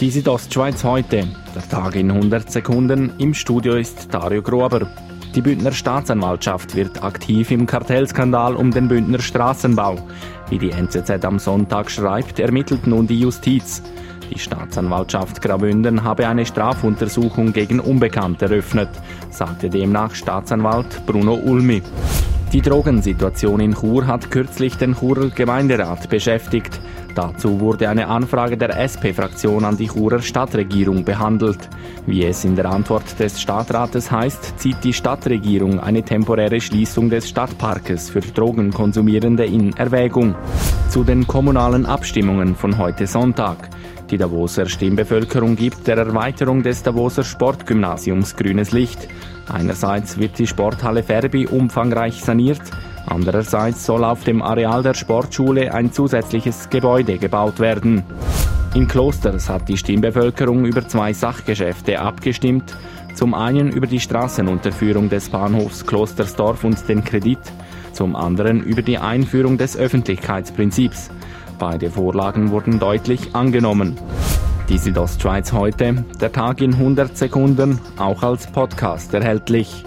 Die Südostschweiz heute. Der Tag in 100 Sekunden. Im Studio ist Dario Grober. Die Bündner Staatsanwaltschaft wird aktiv im Kartellskandal um den Bündner Straßenbau. Wie die NZZ am Sonntag schreibt, ermittelt nun die Justiz. Die Staatsanwaltschaft Graubünden habe eine Strafuntersuchung gegen Unbekannt eröffnet, sagte demnach Staatsanwalt Bruno Ulmi. Die Drogensituation in Chur hat kürzlich den Churer Gemeinderat beschäftigt. Dazu wurde eine Anfrage der SP-Fraktion an die Churer Stadtregierung behandelt. Wie es in der Antwort des Stadtrates heißt, zieht die Stadtregierung eine temporäre Schließung des Stadtparkes für Drogenkonsumierende in Erwägung. Zu den kommunalen Abstimmungen von heute Sonntag. Die Davoser Stimmbevölkerung gibt der Erweiterung des Davoser Sportgymnasiums grünes Licht. Einerseits wird die Sporthalle Ferbi umfangreich saniert, andererseits soll auf dem Areal der Sportschule ein zusätzliches Gebäude gebaut werden. In Klosters hat die Stimmbevölkerung über zwei Sachgeschäfte abgestimmt. Zum einen über die Straßenunterführung des Bahnhofs Klostersdorf und den Kredit, zum anderen über die Einführung des Öffentlichkeitsprinzips. Beide Vorlagen wurden deutlich angenommen. Die Südostschweiz heute, der Tag in 100 Sekunden, auch als Podcast erhältlich.